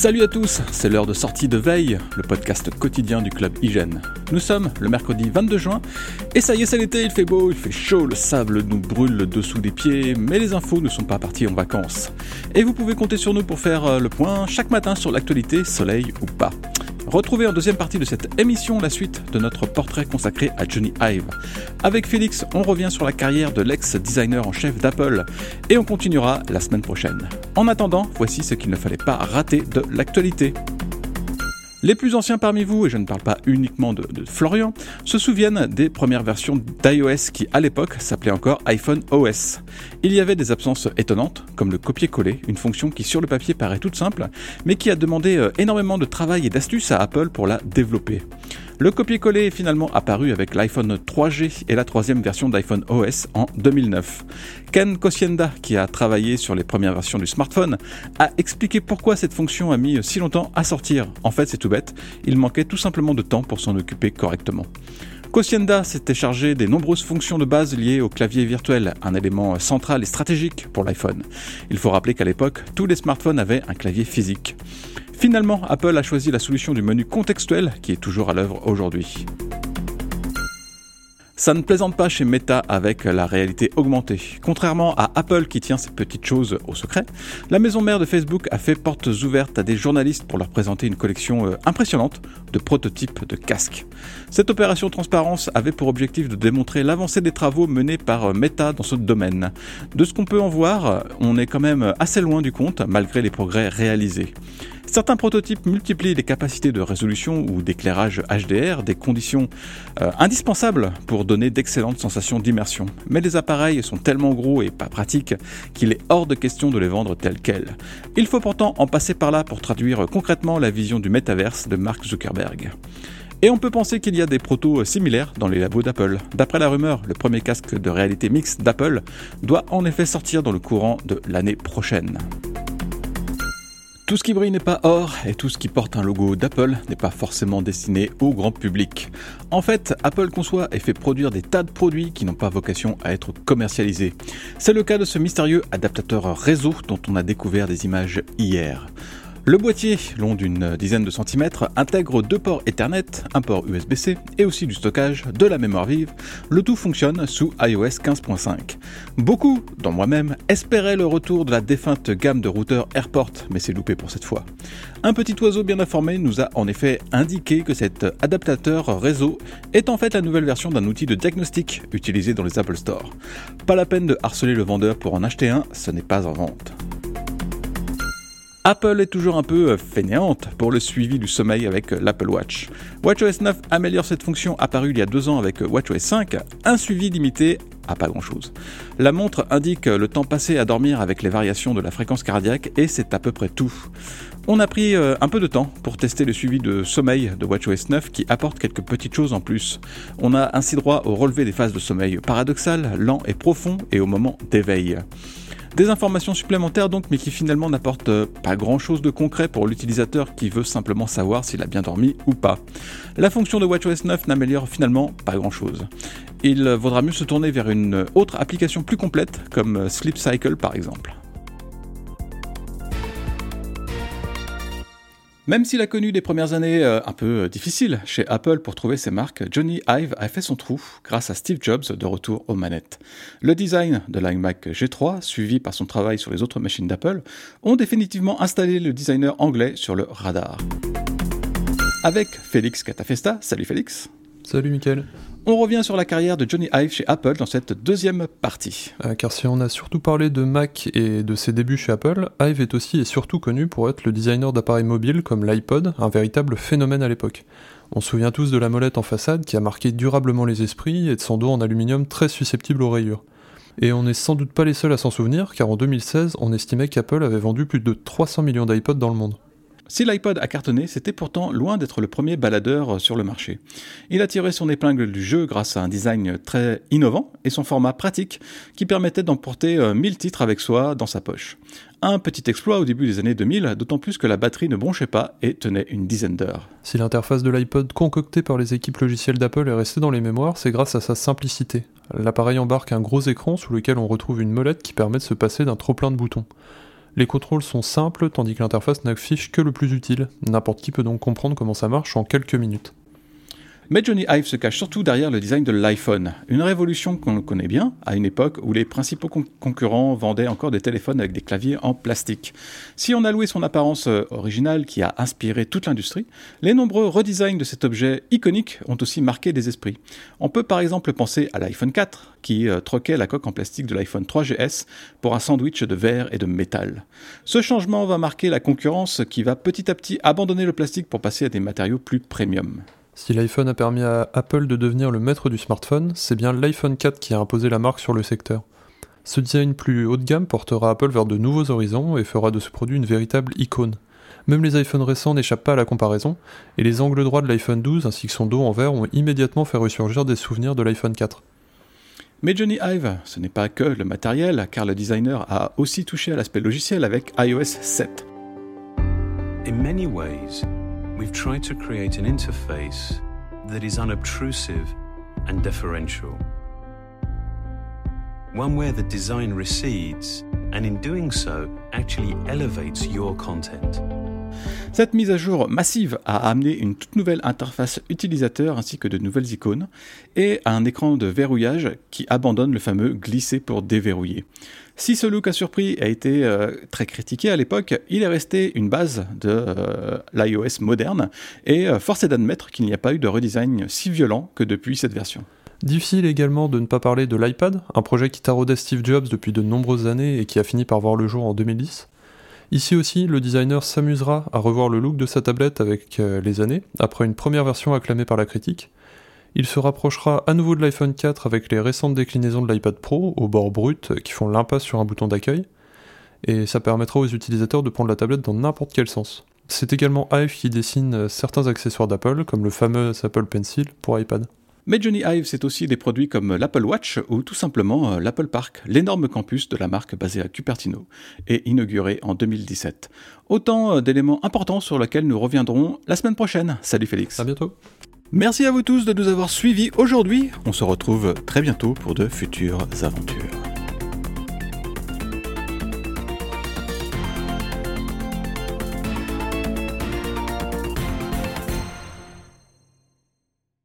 Salut à tous, c'est l'heure de sortie de veille, le podcast quotidien du club Hygiène. Nous sommes le mercredi 22 juin, et ça y est, c'est l'été, il fait beau, il fait chaud, le sable nous brûle le dessous des pieds, mais les infos ne sont pas parties en vacances. Et vous pouvez compter sur nous pour faire euh, le point chaque matin sur l'actualité, soleil ou pas. Retrouvez en deuxième partie de cette émission la suite de notre portrait consacré à Johnny Ive. Avec Félix, on revient sur la carrière de l'ex-designer en chef d'Apple et on continuera la semaine prochaine. En attendant, voici ce qu'il ne fallait pas rater de l'actualité. Les plus anciens parmi vous, et je ne parle pas uniquement de, Florian, se souviennent des premières versions d'iOS qui à l'époque s'appelait encore iPhone OS. Il y avait des absences étonnantes, comme le copier-coller, une fonction qui sur le papier paraît toute simple, mais qui a demandé euh, énormément de travail et d'astuces à Apple pour la développer. Le copier-coller est finalement apparu avec l'iPhone 3G et la troisième version d'iPhone OS en 2009. Ken Kosienda, qui a travaillé sur les premières versions du smartphone, a expliqué pourquoi cette fonction a mis si longtemps à sortir. En fait, c'est tout bête, il manquait tout simplement de temps pour s'en occuper correctement. Kosienda s'était chargé des nombreuses fonctions de base liées au clavier virtuel, un élément central et stratégique pour l'iPhone. Il faut rappeler qu'à l'époque, tous les smartphones avaient un clavier physique. Finalement, Apple a choisi la solution du menu contextuel qui est toujours à l'œuvre aujourd'hui. Ça ne plaisante pas chez Meta avec la réalité augmentée. Contrairement à Apple qui tient ces petites choses au secret, la maison mère de Facebook a fait portes ouvertes à des journalistes pour leur présenter une collection euh, impressionnante de prototypes de casques. Cette opération transparence avait pour objectif de démontrer l'avancée des travaux menés par euh, Meta dans ce domaine. De ce qu'on peut en voir, on est quand même assez loin du compte malgré les progrès réalisés. Certains prototypes multiplient les capacités de résolution ou d'éclairage HDR, des conditions euh, indispensables pour donner d'excellentes sensations d'immersion. Mais les appareils sont tellement gros et pas pratiques qu'il est hors de question de les vendre tels quels. Il faut pourtant en passer par là pour traduire concrètement la vision du métaverse de Mark Zuckerberg. Et on peut penser qu'il y a des protos similaires dans les labos d'Apple. D'après la rumeur, le premier casque de réalité mixte d'Apple doit en effet sortir dans le courant de l'année prochaine. Tout ce qui brille n'est pas or et tout ce qui porte un logo d'Apple n'est pas forcément destiné au grand public. En fait, Apple conçoit et fait produire des tas de produits qui n'ont pas vocation à être commercialisés. C'est le cas de ce mystérieux adaptateur réseau dont on a découvert des images hier. Le boîtier, long d'une dizaine de centimètres, intègre deux ports Ethernet, un port USB-C et aussi du stockage, de la mémoire vive. Le tout fonctionne sous iOS 15.5. Beaucoup, dont moi-même, espéraient le retour de la défunte gamme de routeurs AirPort, mais c'est loupé pour cette fois. Un petit oiseau bien informé nous a en effet indiqué que cet adaptateur réseau est en fait la nouvelle version d'un outil de diagnostic utilisé dans les Apple Store. Pas la peine de harceler le vendeur pour en acheter un, ce n'est pas en vente. Apple est toujours un peu euh, fainéante pour le suivi du sommeil avec euh, l'Apple Watch. WatchOS 9 améliore cette fonction apparue il y a deux ans avec euh, WatchOS 5, un suivi limité à pas grand chose. La montre indique le temps passé à dormir avec les variations de la fréquence cardiaque et c'est à peu près tout. On a pris un peu de temps pour tester le suivi de sommeil de WatchOS 9 qui apporte quelques petites choses en plus. On a ainsi droit au relevé des phases de sommeil paradoxal, lent et profond et au moment d'éveil. Des informations supplémentaires donc, mais qui finalement n'apportent euh, pas grand chose de concret pour l'utilisateur qui veut simplement savoir s'il a bien dormi ou pas. La fonction de WatchOS 9 n'améliore finalement pas grand chose. Il vaudra mieux se tourner vers une autre application plus complète comme euh, Sleep Cycle par exemple. Même s'il a connu des premières années euh, un peu euh, difficiles chez Apple pour trouver ses marques, Johnny Ive a fait son trou grâce à Steve Jobs de retour aux manettes. Le design de l'iMac G3, suivi par son travail sur les autres machines d'Apple, ont définitivement installé le designer anglais sur le radar. Avec Félix Catafesta, salut Félix. Salut Mickaël. On revient sur la carrière de Johnny Ive chez Apple dans cette deuxième partie. Euh, car si on a surtout parlé de Mac et de ses débuts chez Apple, Ive est aussi et surtout connu pour être le designer d'appareils mobiles comme l'iPod, un véritable phénomène à l'époque. On se souvient tous de la molette en façade qui a marqué durablement les esprits et de son dos en aluminium très susceptible aux rayures. Et on n'est sans doute pas les seuls à s'en souvenir, car en 2016, on estimait qu'Apple avait vendu plus de 300 millions d'iPods dans le monde. Si l'iPod a cartonné, c'était pourtant loin d'être le premier baladeur sur le marché. Il a tiré son épingle du jeu grâce à un design très innovant et son format pratique qui permettait d'emporter 1000 euh, titres avec soi dans sa poche. Un petit exploit au début des années 2000, d'autant plus que la batterie ne bronchait pas et tenait une dizaine d'heures. Si l'interface de l'iPod concoctée par les équipes logicielles d'Apple est restée dans les mémoires, c'est grâce à sa simplicité. L'appareil embarque un gros écran sous lequel on retrouve une molette qui permet de se passer d'un trop plein de boutons. Les contrôles sont simples tandis que l'interface n'affiche que le plus utile. N'importe qui peut donc comprendre comment ça marche en quelques minutes. Mais Johnny Ive se cache surtout derrière le design de l'iPhone, une révolution qu'on connaît bien à une époque où les principaux concurrents vendaient encore des téléphones avec des claviers en plastique. Si on a loué son apparence euh, originale qui a inspiré toute l'industrie, les nombreux redesigns de cet objet iconique ont aussi marqué des esprits. On peut par exemple penser à l'iPhone 4 qui euh, troquait la coque en plastique de l'iPhone 3GS pour un sandwich de verre et de métal. Ce changement va marquer la concurrence qui va petit à petit abandonner le plastique pour passer à des matériaux plus premium. Si l'iPhone a permis à Apple de devenir le maître du smartphone, c'est bien l'iPhone 4 qui a imposé la marque sur le secteur. Ce design plus haut de gamme portera Apple vers de nouveaux horizons et fera de ce produit une véritable icône. Même les iPhones récents n'échappent pas à la comparaison, et les angles droits de l'iPhone 12 ainsi que son dos en verre ont immédiatement fait ressurgir des souvenirs de l'iPhone 4. Mais Johnny Ive, ce n'est pas que le matériel, car le designer a aussi touché à l'aspect logiciel avec iOS 7. In many ways, we've tried to create an interface that is unobtrusive and deferential. One where the design recedes and in doing so actually elevates your content. Cette mise à jour massive a amené une toute nouvelle interface utilisateur ainsi que de nouvelles icônes et un écran de verrouillage qui abandonne le fameux glisser pour déverrouiller. Si ce look a surpris a été euh, très critiqué à l'époque, il est resté une base de euh, l'iOS moderne et euh, force est d'admettre qu'il n'y a pas eu de redesign si violent que depuis cette version. Difficile également de ne pas parler de l'iPad, un projet qui taraudait Steve Jobs depuis de nombreuses années et qui a fini par voir le jour en 2010. Ici aussi, le designer s'amusera à revoir le look de sa tablette avec euh, les années, après une première version acclamée par la critique. Il se rapprochera à nouveau de l'iPhone 4 avec les récentes déclinaisons de l'iPad Pro au bord brut qui font l'impasse sur un bouton d'accueil, et ça permettra aux utilisateurs de prendre la tablette dans n'importe quel sens. C'est également Hive qui dessine euh, certains accessoires d'Apple, comme le fameux Apple Pencil pour iPad. Mais Johnny Ive, c'est aussi des produits comme l'Apple Watch ou tout simplement euh, l'Apple Park, l'énorme campus de la marque basée à Cupertino et inauguré en 2017. Autant euh, d'éléments importants sur lesquels nous reviendrons la semaine prochaine. Salut Félix. À bientôt. Merci à vous tous de nous avoir suivis aujourd'hui. On se retrouve très bientôt pour de futures aventures.